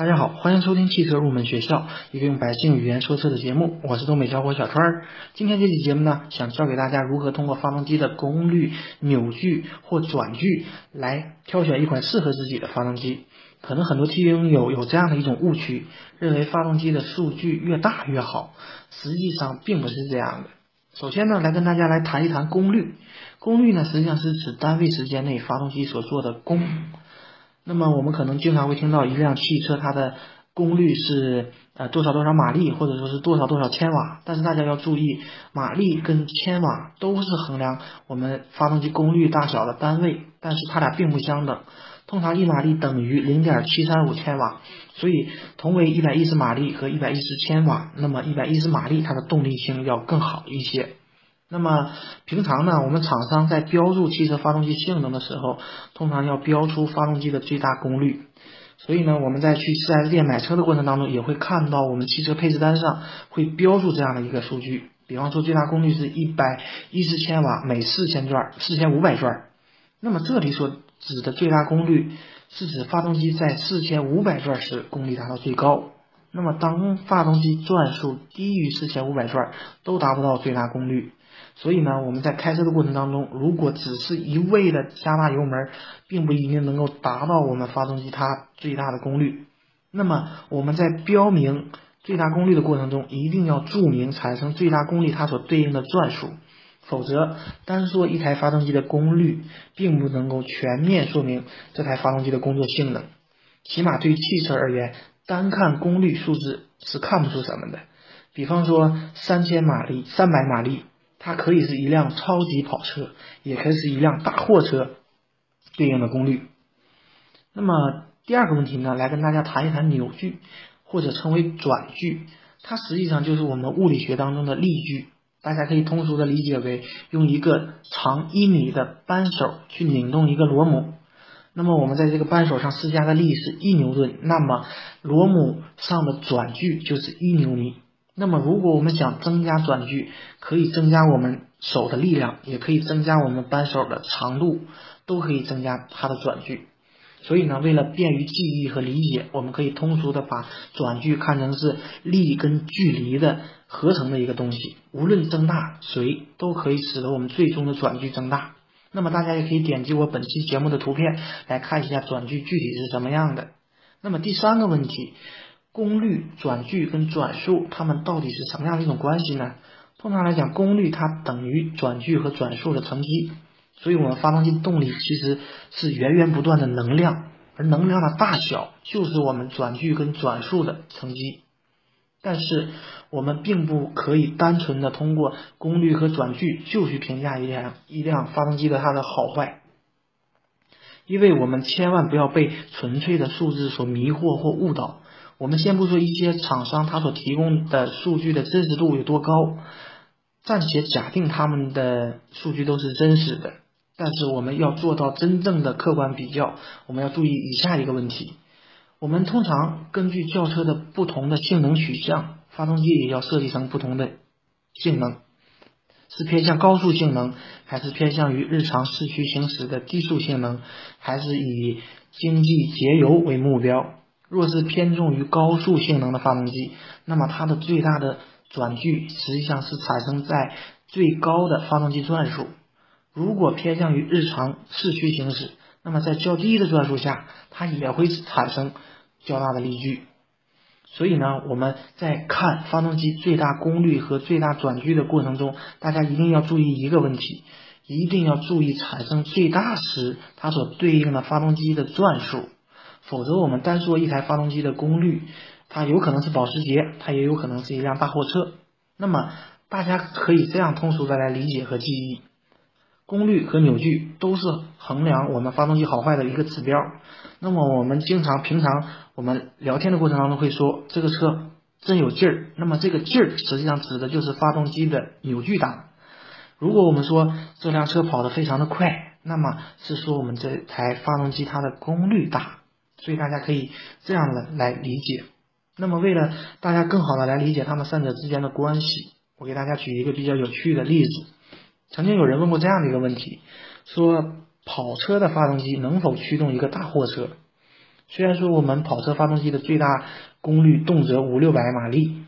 大家好，欢迎收听汽车入门学校，一个用百姓语言说车的节目。我是东北小伙小川儿。今天这期节目呢，想教给大家如何通过发动机的功率、扭矩或转距来挑选一款适合自己的发动机。可能很多听友有这样的一种误区，认为发动机的数据越大越好，实际上并不是这样的。首先呢，来跟大家来谈一谈功率。功率呢，实际上是指单位时间内发动机所做的功。那么我们可能经常会听到一辆汽车它的功率是呃多少多少马力，或者说是多少多少千瓦。但是大家要注意，马力跟千瓦都是衡量我们发动机功率大小的单位，但是它俩并不相等。通常一马力等于零点七三五千瓦，所以同为一百一十马力和一百一十千瓦，那么一百一十马力它的动力性要更好一些。那么平常呢，我们厂商在标注汽车发动机性能的时候，通常要标出发动机的最大功率。所以呢，我们在去 4S 店买车的过程当中，也会看到我们汽车配置单上会标注这样的一个数据。比方说，最大功率是一百一十千瓦每四千转，四千五百转。那么这里所指的最大功率，是指发动机在四千五百转时功率达到最高。那么当发动机转速低于四千五百转，都达不到最大功率。所以呢，我们在开车的过程当中，如果只是一味的加大油门，并不一定能够达到我们发动机它最大的功率。那么我们在标明最大功率的过程中，一定要注明产生最大功率它所对应的转速，否则单说一台发动机的功率，并不能够全面说明这台发动机的工作性能。起码对于汽车而言，单看功率数字是看不出什么的。比方说三千马力、三百马力。它可以是一辆超级跑车，也可以是一辆大货车对应的功率。那么第二个问题呢，来跟大家谈一谈扭矩，或者称为转距。它实际上就是我们物理学当中的力矩，大家可以通俗的理解为用一个长一米的扳手去拧动一个螺母。那么我们在这个扳手上施加的力是一牛顿，那么螺母上的转距就是一牛米。那么，如果我们想增加转距，可以增加我们手的力量，也可以增加我们扳手的长度，都可以增加它的转距。所以呢，为了便于记忆和理解，我们可以通俗的把转距看成是力跟距离的合成的一个东西。无论增大谁，都可以使得我们最终的转距增大。那么大家也可以点击我本期节目的图片来看一下转距具体是什么样的。那么第三个问题。功率、转距跟转速，它们到底是什么样的一种关系呢？通常来讲，功率它等于转距和转速的乘积，所以我们发动机动力其实是源源不断的能量，而能量的大小就是我们转距跟转速的乘积。但是我们并不可以单纯的通过功率和转距就去评价一辆一辆发动机的它的好坏，因为我们千万不要被纯粹的数字所迷惑或误导。我们先不说一些厂商他所提供的数据的真实度有多高，暂且假定他们的数据都是真实的，但是我们要做到真正的客观比较，我们要注意以下一个问题：我们通常根据轿车的不同的性能取向，发动机也要设计成不同的性能，是偏向高速性能，还是偏向于日常市区行驶的低速性能，还是以经济节油为目标？若是偏重于高速性能的发动机，那么它的最大的转距实际上是产生在最高的发动机转速；如果偏向于日常市区行驶，那么在较低的转速下，它也会产生较大的力矩。所以呢，我们在看发动机最大功率和最大转距的过程中，大家一定要注意一个问题，一定要注意产生最大时它所对应的发动机的转速。否则，我们单说一台发动机的功率，它有可能是保时捷，它也有可能是一辆大货车。那么，大家可以这样通俗的来理解和记忆：功率和扭矩都是衡量我们发动机好坏的一个指标。那么，我们经常平常我们聊天的过程当中会说这个车真有劲儿。那么，这个劲儿实际上指的就是发动机的扭矩大。如果我们说这辆车跑得非常的快，那么是说我们这台发动机它的功率大。所以大家可以这样的来理解。那么为了大家更好的来理解它们三者之间的关系，我给大家举一个比较有趣的例子。曾经有人问过这样的一个问题：说跑车的发动机能否驱动一个大货车？虽然说我们跑车发动机的最大功率动辄五六百马力，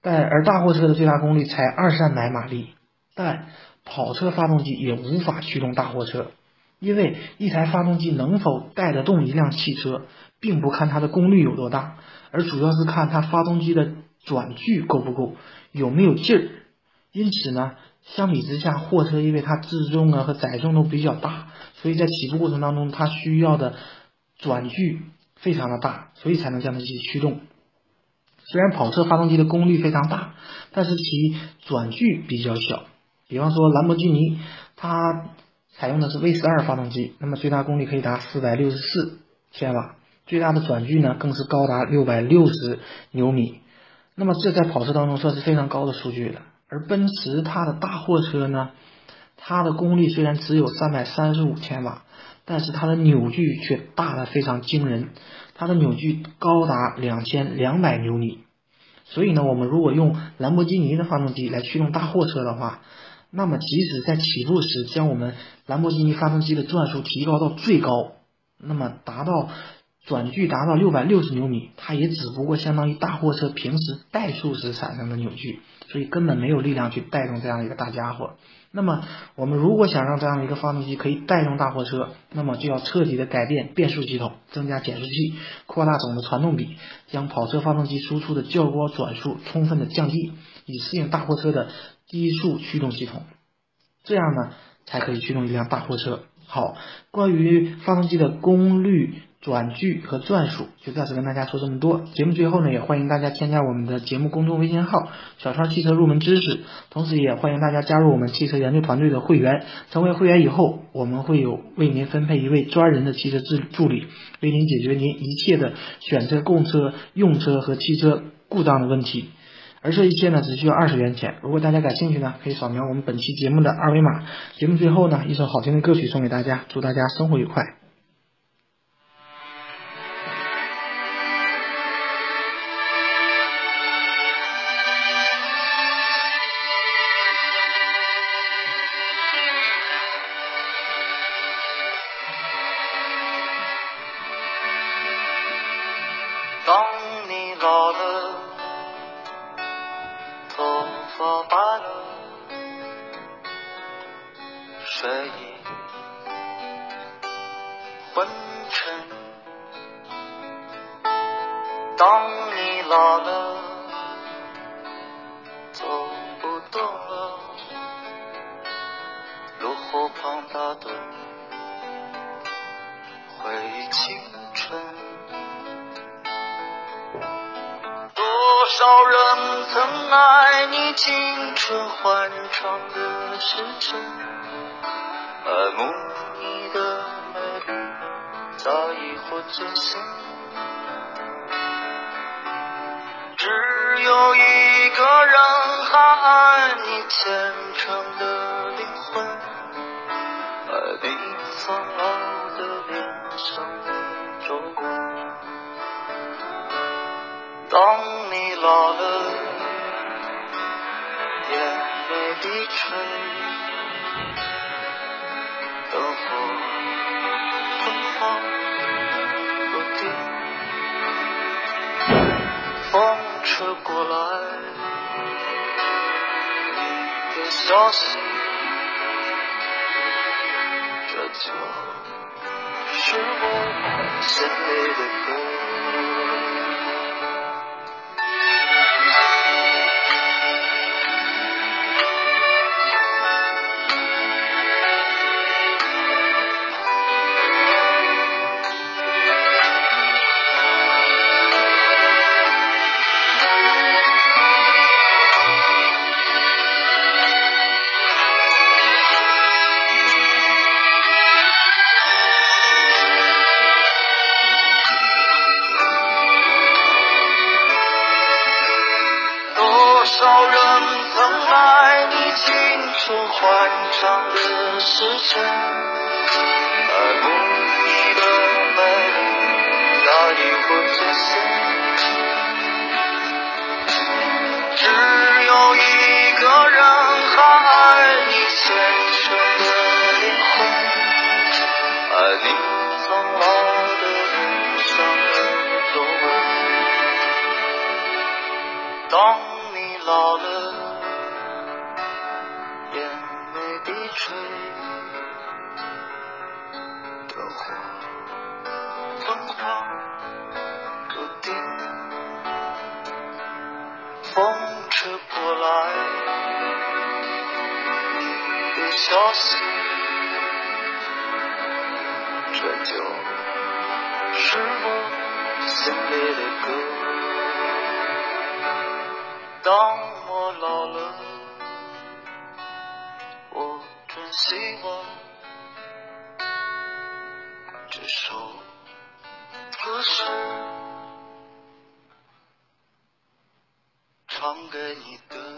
但而大货车的最大功率才二三百马力，但跑车发动机也无法驱动大货车，因为一台发动机能否带得动一辆汽车，并不看它的功率有多大，而主要是看它发动机的转距够不够，有没有劲儿。因此呢，相比之下，货车因为它自重啊和载重都比较大，所以在起步过程当中，它需要的。转距非常的大，所以才能将它去驱动。虽然跑车发动机的功率非常大，但是其转距比较小。比方说兰博基尼，它采用的是 V 十二发动机，那么最大功率可以达四百六十四千瓦，最大的转距呢更是高达六百六十牛米。那么这在跑车当中算是非常高的数据了。而奔驰它的大货车呢，它的功率虽然只有三百三十五千瓦。但是它的扭矩却大的非常惊人，它的扭矩高达两千两百牛米。所以呢，我们如果用兰博基尼的发动机来驱动大货车的话，那么即使在起步时将我们兰博基尼发动机的转速提高到最高，那么达到转距达到六百六十牛米，它也只不过相当于大货车平时怠速时产生的扭矩，所以根本没有力量去带动这样一个大家伙。那么，我们如果想让这样的一个发动机可以带动大货车，那么就要彻底的改变变速系统，增加减速器，扩大总的传动比，将跑车发动机输出的较高转速充分的降低，以适应大货车的低速驱动系统。这样呢，才可以驱动一辆大货车。好，关于发动机的功率。转距和转速就暂时跟大家说这么多。节目最后呢，也欢迎大家添加我们的节目公众微信号“小川汽车入门知识”，同时也欢迎大家加入我们汽车研究团队的会员。成为会员以后，我们会有为您分配一位专人的汽车助助理，为您解决您一切的选车、购车、用车和汽车故障的问题。而这一切呢，只需要二十元钱。如果大家感兴趣呢，可以扫描我们本期节目的二维码。节目最后呢，一首好听的歌曲送给大家，祝大家生活愉快。头发白了，睡意昏沉。当你老了，少人曾爱你青春欢畅的时辰，爱慕你的美丽，早已或醉心。只有一个人还爱你虔诚的灵魂，爱你苍老的脸上的皱纹。当。老了，眼泪低垂，灯火昏黄不定，风吹过来，你的消息，这就是我心里的歌。长的时间，爱慕你的美丽，早已不醉心。只有一个人还爱你爱你的消息这就是我心里的歌当我老了我真希望这首歌是唱给你的。